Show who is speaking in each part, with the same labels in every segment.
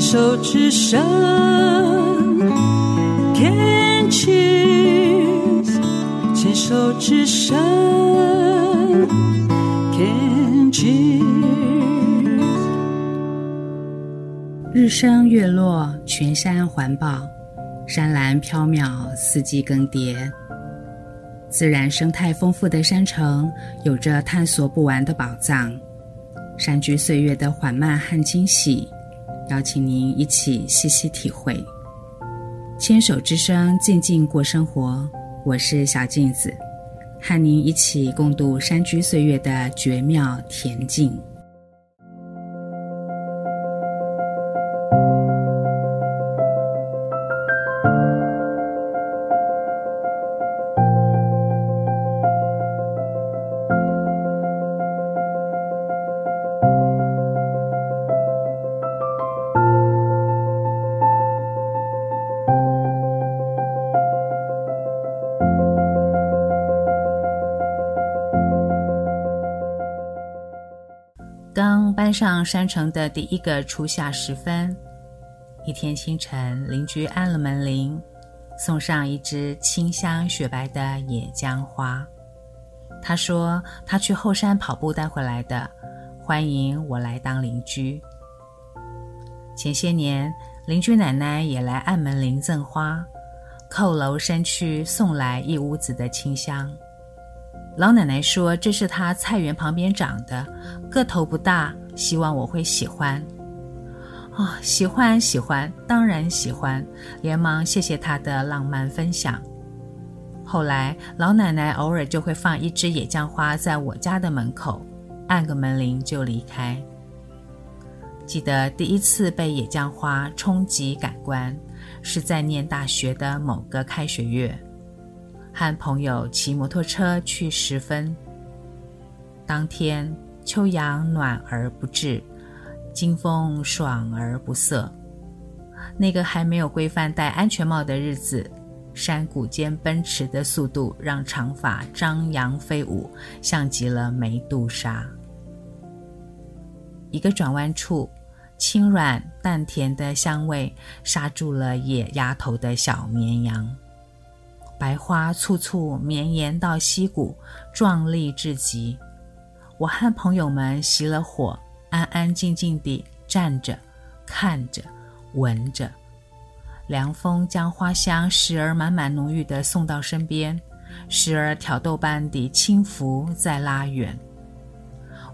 Speaker 1: 手之声，Can cheers，牵手之声，Can cheers。
Speaker 2: 日升月落，群山环抱，山峦飘渺，四季更迭。自然生态丰富的山城，有着探索不完的宝藏。山居岁月的缓慢和惊喜，邀请您一起细细体会。牵手之声，静静过生活。我是小镜子，和您一起共度山居岁月的绝妙恬静。山上山城的第一个初夏时分，一天清晨，邻居按了门铃，送上一支清香雪白的野姜花。他说他去后山跑步带回来的，欢迎我来当邻居。前些年，邻居奶奶也来按门铃赠花，叩楼山去送来一屋子的清香。老奶奶说：“这是她菜园旁边长的，个头不大，希望我会喜欢。”哦，喜欢喜欢，当然喜欢，连忙谢谢他的浪漫分享。后来，老奶奶偶尔就会放一支野姜花在我家的门口，按个门铃就离开。记得第一次被野姜花冲击感官，是在念大学的某个开学月。和朋友骑摩托车去十分。当天秋阳暖而不至，金风爽而不涩。那个还没有规范戴安全帽的日子，山谷间奔驰的速度让长发张扬飞舞，像极了梅杜莎。一个转弯处，轻软淡甜的香味刹住了野丫头的小绵羊。白花簇簇绵延到溪谷，壮丽至极。我和朋友们熄了火，安安静静地站着，看着，闻着。凉风将花香时而满满浓郁地送到身边，时而挑逗般地轻拂再拉远。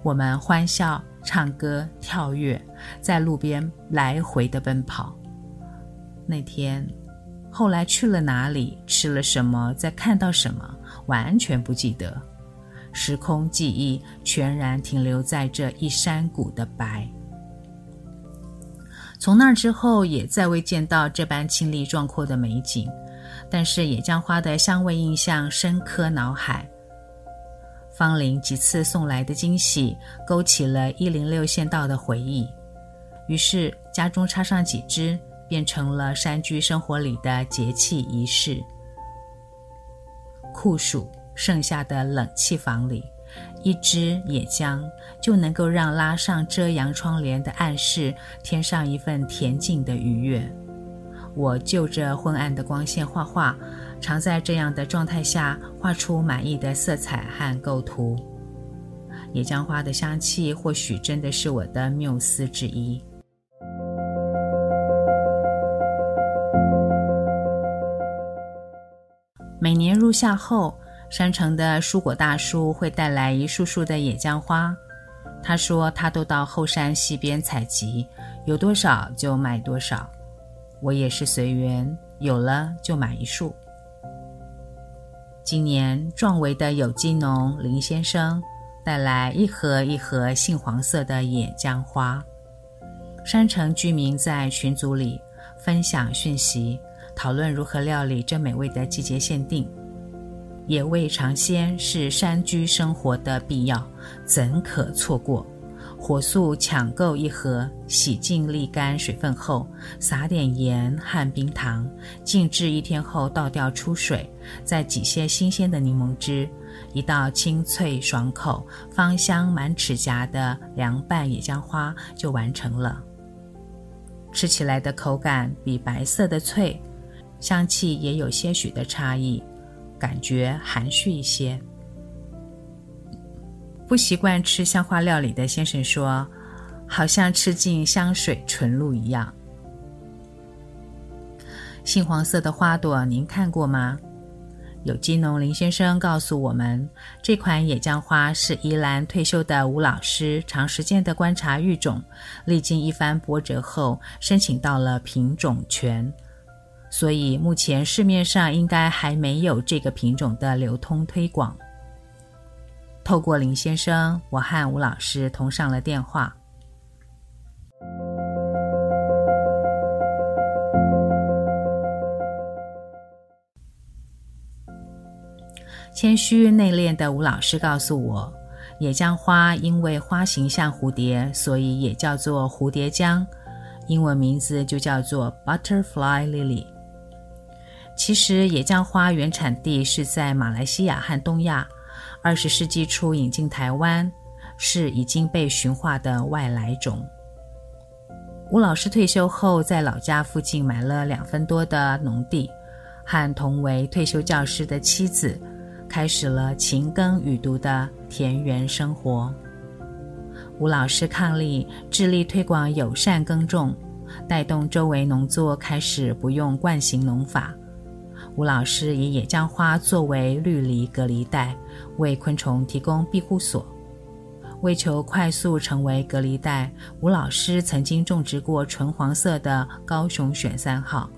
Speaker 2: 我们欢笑、唱歌、跳跃，在路边来回地奔跑。那天。后来去了哪里，吃了什么，再看到什么，完全不记得。时空记忆全然停留在这一山谷的白。从那之后，也再未见到这般清丽壮阔的美景。但是野姜花的香味印象深刻脑海。芳邻几次送来的惊喜，勾起了一零六县道的回忆。于是家中插上几枝。变成了山居生活里的节气仪式。酷暑盛夏的冷气房里，一支野姜就能够让拉上遮阳窗帘的暗室添上一份恬静的愉悦。我就着昏暗的光线画画，常在这样的状态下画出满意的色彩和构图。野姜花的香气或许真的是我的缪斯之一。每年入夏后，山城的蔬果大叔会带来一束束的野姜花。他说他都到后山溪边采集，有多少就买多少。我也是随缘，有了就买一束。今年壮围的有机农林先生带来一盒一盒杏黄色的野姜花。山城居民在群组里分享讯息。讨论如何料理这美味的季节限定。野味尝鲜是山居生活的必要，怎可错过？火速抢购一盒，洗净沥干水分后，撒点盐和冰糖，静置一天后倒掉出水，再挤些新鲜的柠檬汁，一道清脆爽口、芳香满齿颊的凉拌野姜花就完成了。吃起来的口感比白色的脆，香气也有些许的差异，感觉含蓄一些。不习惯吃香花料理的先生说：“好像吃进香水纯露一样。”杏黄色的花朵，您看过吗？有机农林先生告诉我们，这款野姜花是宜兰退休的吴老师长时间的观察育种，历经一番波折后申请到了品种权，所以目前市面上应该还没有这个品种的流通推广。透过林先生，我和吴老师通上了电话。谦虚内敛的吴老师告诉我，野姜花因为花形像蝴蝶，所以也叫做蝴蝶姜，英文名字就叫做 Butterfly Lily。其实野姜花原产地是在马来西亚和东亚，二十世纪初引进台湾，是已经被驯化的外来种。吴老师退休后，在老家附近买了两分多的农地，和同为退休教师的妻子。开始了勤耕雨读的田园生活。吴老师伉俪，致力推广友善耕种，带动周围农作开始不用惯行农法。吴老师以野姜花作为绿篱隔离带，为昆虫提供庇护所。为求快速成为隔离带，吴老师曾经种植过纯黄色的高雄选三号。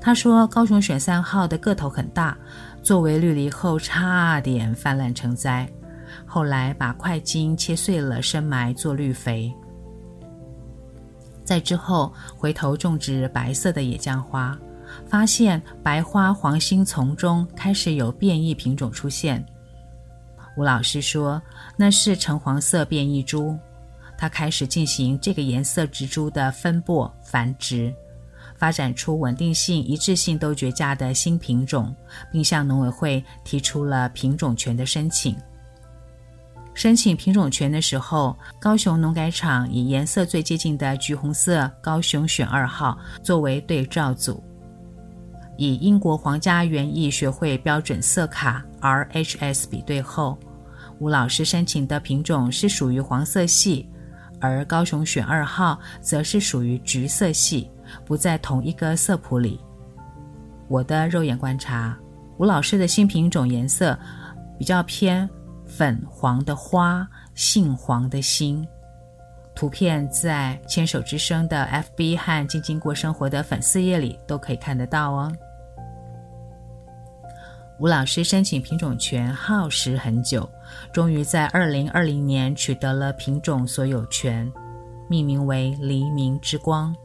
Speaker 2: 他说：“高雄选三号的个头很大，作为绿篱后差点泛滥成灾。后来把块茎切碎了深埋做绿肥。在之后回头种植白色的野姜花，发现白花黄心丛中开始有变异品种出现。吴老师说那是橙黄色变异株，他开始进行这个颜色植株的分布繁殖。”发展出稳定性、一致性都绝佳的新品种，并向农委会提出了品种权的申请。申请品种权的时候，高雄农改场以颜色最接近的橘红色高雄选二号作为对照组，以英国皇家园艺学会标准色卡 RHS 比对后，吴老师申请的品种是属于黄色系，而高雄选二号则是属于橘色系。不在同一个色谱里。我的肉眼观察，吴老师的新品种颜色比较偏粉黄的花，杏黄的心。图片在牵手之声的 FB 和静静过生活的粉丝页里都可以看得到哦。吴老师申请品种权耗时很久，终于在二零二零年取得了品种所有权，命名为“黎明之光”。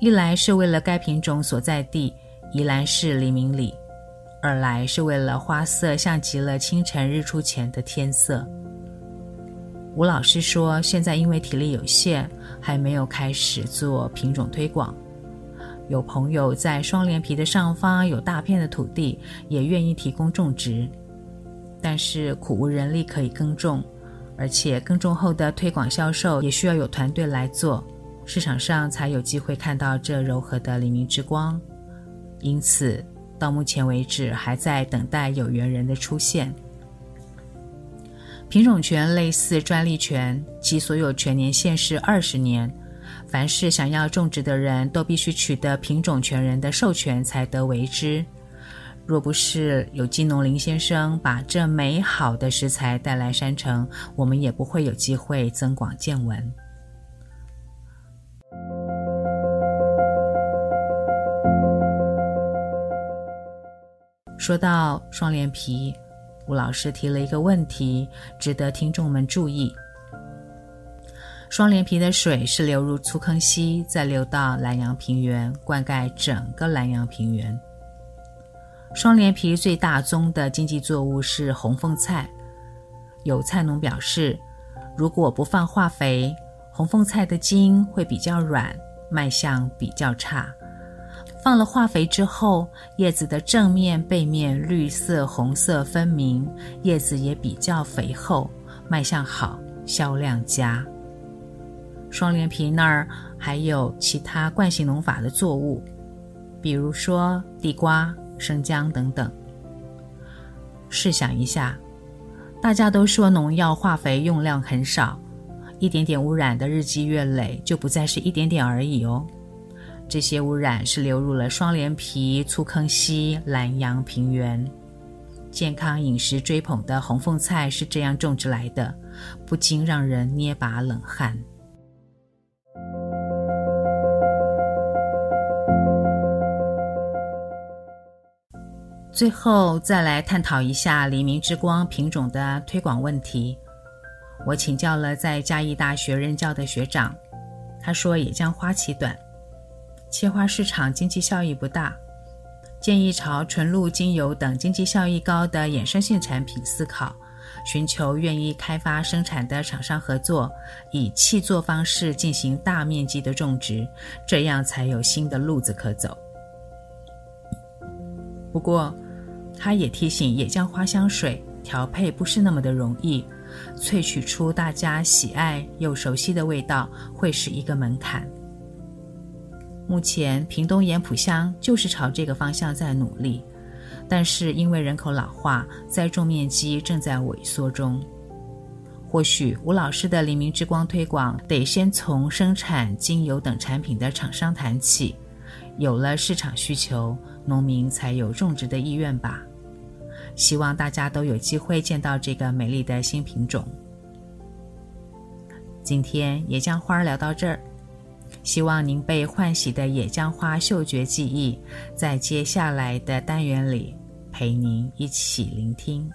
Speaker 2: 一来是为了该品种所在地宜兰市黎明里，二来是为了花色像极了清晨日出前的天色。吴老师说，现在因为体力有限，还没有开始做品种推广。有朋友在双连皮的上方有大片的土地，也愿意提供种植，但是苦无人力可以耕种，而且耕种后的推广销售也需要有团队来做。市场上才有机会看到这柔和的黎明之光，因此到目前为止还在等待有缘人的出现。品种权类似专利权，其所有权年限是二十年，凡是想要种植的人都必须取得品种权人的授权才得为之。若不是有机农林先生把这美好的食材带来山城，我们也不会有机会增广见闻。说到双连皮，吴老师提了一个问题，值得听众们注意。双连皮的水是流入粗坑溪，再流到兰阳平原，灌溉整个兰阳平原。双连皮最大宗的经济作物是红凤菜，有菜农表示，如果不放化肥，红凤菜的茎会比较软，卖相比较差。放了化肥之后，叶子的正面、背面绿色、红色分明，叶子也比较肥厚，卖相好，销量佳。双连皮那儿还有其他惯性农法的作物，比如说地瓜、生姜等等。试想一下，大家都说农药化肥用量很少，一点点污染的日积月累就不再是一点点而已哦。这些污染是流入了双连皮、粗坑溪、兰阳平原。健康饮食追捧的红凤菜是这样种植来的，不禁让人捏把冷汗。最后，再来探讨一下黎明之光品种的推广问题。我请教了在嘉义大学任教的学长，他说也将花期短。切花市场经济效益不大，建议朝纯露精油等经济效益高的衍生性产品思考，寻求愿意开发生产的厂商合作，以气作方式进行大面积的种植，这样才有新的路子可走。不过，他也提醒野姜花香水调配不是那么的容易，萃取出大家喜爱又熟悉的味道，会是一个门槛。目前，屏东盐埔乡就是朝这个方向在努力，但是因为人口老化，栽种面积正在萎缩中。或许吴老师的黎明之光推广得先从生产精油等产品的厂商谈起，有了市场需求，农民才有种植的意愿吧。希望大家都有机会见到这个美丽的新品种。今天野姜花聊到这儿。希望您被唤醒的野姜花嗅觉记忆，在接下来的单元里陪您一起聆听。